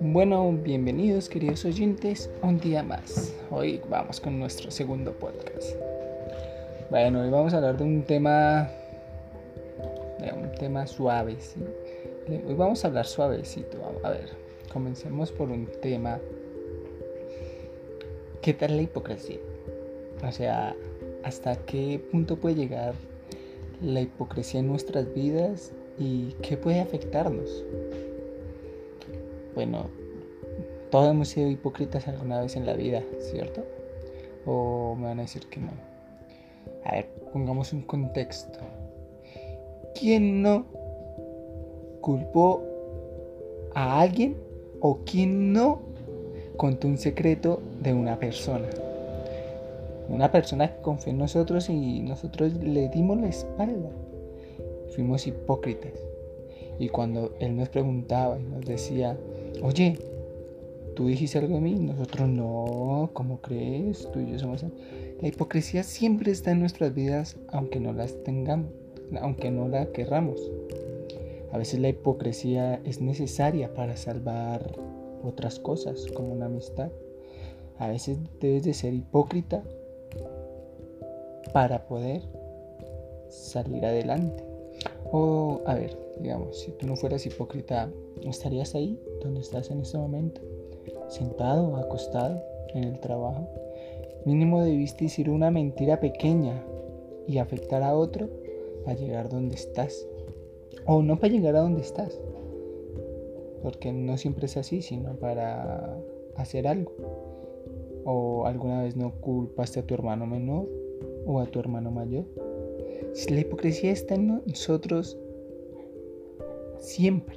Bueno, bienvenidos queridos oyentes, un día más. Hoy vamos con nuestro segundo podcast. Bueno, hoy vamos a hablar de un tema, de un tema suave. Hoy vamos a hablar suavecito. A ver, comencemos por un tema. ¿Qué tal la hipocresía? O sea, ¿hasta qué punto puede llegar la hipocresía en nuestras vidas y qué puede afectarnos? Bueno, todos hemos sido hipócritas alguna vez en la vida, ¿cierto? ¿O me van a decir que no? A ver, pongamos un contexto. ¿Quién no culpó a alguien o quién no contó un secreto de una persona? Una persona que confió en nosotros y nosotros le dimos la espalda. Fuimos hipócritas. Y cuando él nos preguntaba y nos decía, oye, tú dijiste algo de mí, nosotros no, ¿cómo crees? Tú y yo somos... La hipocresía siempre está en nuestras vidas aunque no las tengamos, aunque no la querramos. A veces la hipocresía es necesaria para salvar otras cosas, como una amistad. A veces debes de ser hipócrita para poder salir adelante. O, a ver, digamos, si tú no fueras hipócrita, ¿estarías ahí donde estás en este momento? sentado acostado en el trabajo. Mínimo debiste decir una mentira pequeña y afectar a otro a llegar donde estás. O no para llegar a donde estás. Porque no siempre es así, sino para hacer algo. O alguna vez no culpaste a tu hermano menor o a tu hermano mayor. La hipocresía está en nosotros siempre.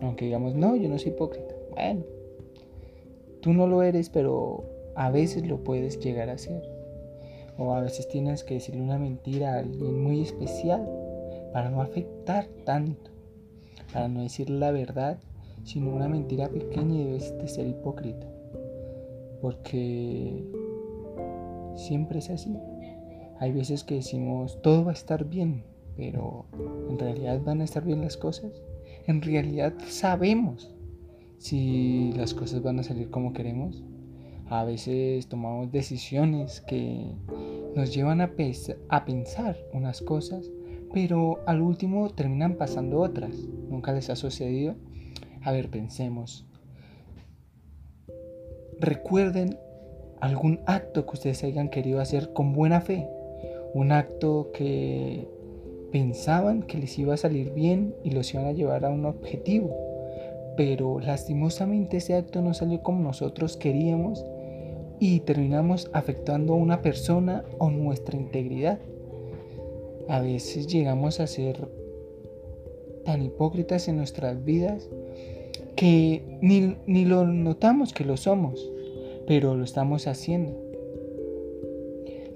Aunque digamos, no, yo no soy hipócrita. Bueno, Tú no lo eres, pero a veces lo puedes llegar a ser. O a veces tienes que decirle una mentira a alguien muy especial para no afectar tanto. Para no decir la verdad, sino una mentira pequeña y debes de ser hipócrita. Porque siempre es así. Hay veces que decimos todo va a estar bien, pero ¿en realidad van a estar bien las cosas? En realidad sabemos si las cosas van a salir como queremos. A veces tomamos decisiones que nos llevan a, pensar unas cosas, pero al último terminan pasando otras. ¿Nunca les ha sucedido? A ver, pensemos. Recuerden algún acto que ustedes hayan querido hacer con buena fe. Un acto que pensaban que les iba a salir bien y los iban a llevar a un objetivo pero lastimosamente ese acto no salió como nosotros queríamos y terminamos afectando a una persona o nuestra integridad. A veces llegamos a ser tan hipócritas en nuestras vidas que ni, ni lo notamos que lo somos, pero lo estamos haciendo.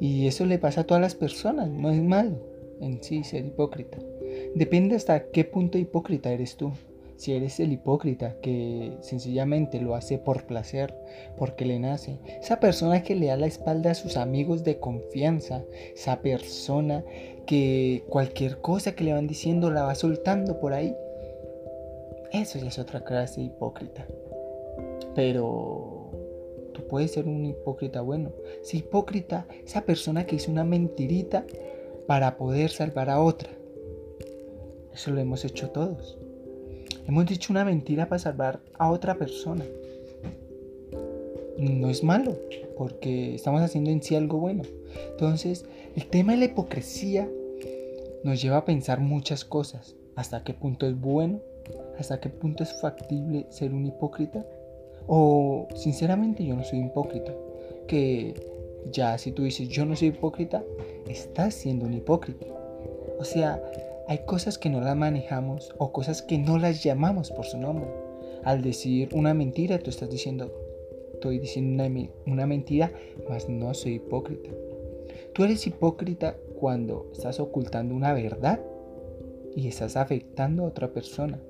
Y eso le pasa a todas las personas, no es malo en sí ser hipócrita. Depende hasta qué punto hipócrita eres tú si eres el hipócrita que sencillamente lo hace por placer, porque le nace, esa persona que le da la espalda a sus amigos de confianza, esa persona que cualquier cosa que le van diciendo la va soltando por ahí, eso ya es otra clase hipócrita. Pero tú puedes ser un hipócrita bueno. Si hipócrita, esa persona que hizo una mentirita para poder salvar a otra. Eso lo hemos hecho todos. Hemos dicho una mentira para salvar a otra persona. No es malo, porque estamos haciendo en sí algo bueno. Entonces, el tema de la hipocresía nos lleva a pensar muchas cosas. ¿Hasta qué punto es bueno? ¿Hasta qué punto es factible ser un hipócrita? O, sinceramente, yo no soy hipócrita. Que ya si tú dices yo no soy hipócrita, estás siendo un hipócrita. O sea, hay cosas que no las manejamos o cosas que no las llamamos por su nombre. Al decir una mentira, tú estás diciendo, estoy diciendo una, una mentira, mas no soy hipócrita. Tú eres hipócrita cuando estás ocultando una verdad y estás afectando a otra persona.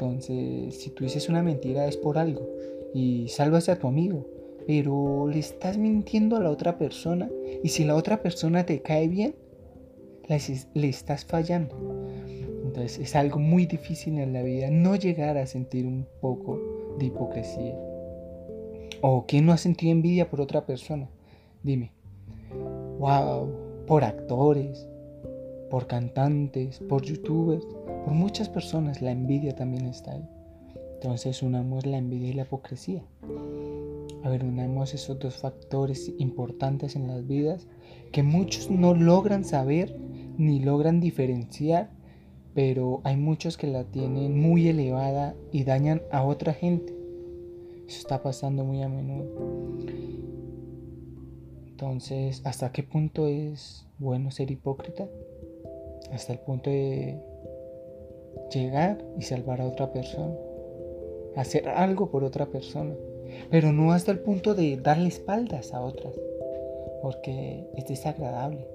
Entonces, si tú dices una mentira es por algo y salvas a tu amigo, pero le estás mintiendo a la otra persona y si la otra persona te cae bien, le estás fallando. Entonces es algo muy difícil en la vida no llegar a sentir un poco de hipocresía. ¿O quién no ha sentido envidia por otra persona? Dime. Wow, por actores, por cantantes, por youtubers, por muchas personas la envidia también está ahí. Entonces unamos la envidia y la hipocresía. A ver, unamos esos dos factores importantes en las vidas que muchos no logran saber ni logran diferenciar, pero hay muchos que la tienen muy elevada y dañan a otra gente. Eso está pasando muy a menudo. Entonces, ¿hasta qué punto es bueno ser hipócrita? Hasta el punto de llegar y salvar a otra persona. Hacer algo por otra persona. Pero no hasta el punto de darle espaldas a otras. Porque es desagradable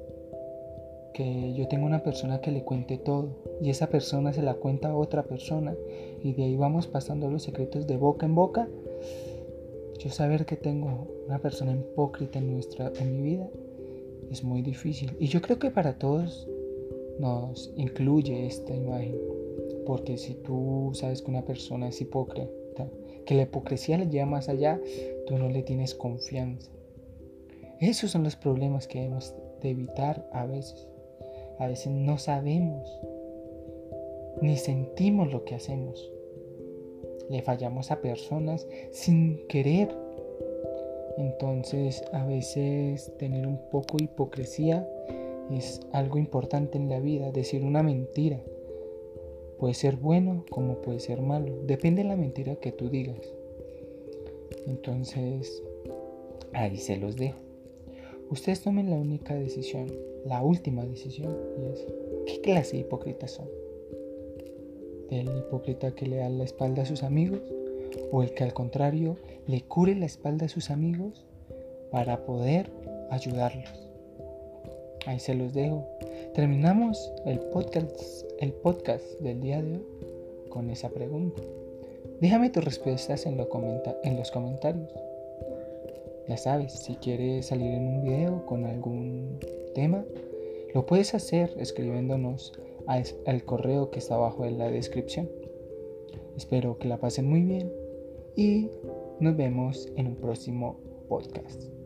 que yo tengo una persona que le cuente todo y esa persona se la cuenta a otra persona y de ahí vamos pasando los secretos de boca en boca. Yo saber que tengo una persona hipócrita en, nuestra, en mi vida es muy difícil y yo creo que para todos nos incluye esta imagen porque si tú sabes que una persona es hipócrita, que la hipocresía le lleva más allá, tú no le tienes confianza. Esos son los problemas que debemos de evitar a veces. A veces no sabemos ni sentimos lo que hacemos. Le fallamos a personas sin querer. Entonces a veces tener un poco de hipocresía es algo importante en la vida. Decir una mentira puede ser bueno como puede ser malo. Depende de la mentira que tú digas. Entonces ahí se los dejo. Ustedes tomen la única decisión, la última decisión, y es, ¿qué clase de hipócritas son? ¿El hipócrita que le da la espalda a sus amigos? ¿O el que al contrario le cure la espalda a sus amigos para poder ayudarlos? Ahí se los dejo. Terminamos el podcast, el podcast del día de hoy con esa pregunta. Déjame tus respuestas en, en los comentarios. Ya sabes, si quieres salir en un video con algún tema, lo puedes hacer escribiéndonos al correo que está abajo en la descripción. Espero que la pasen muy bien y nos vemos en un próximo podcast.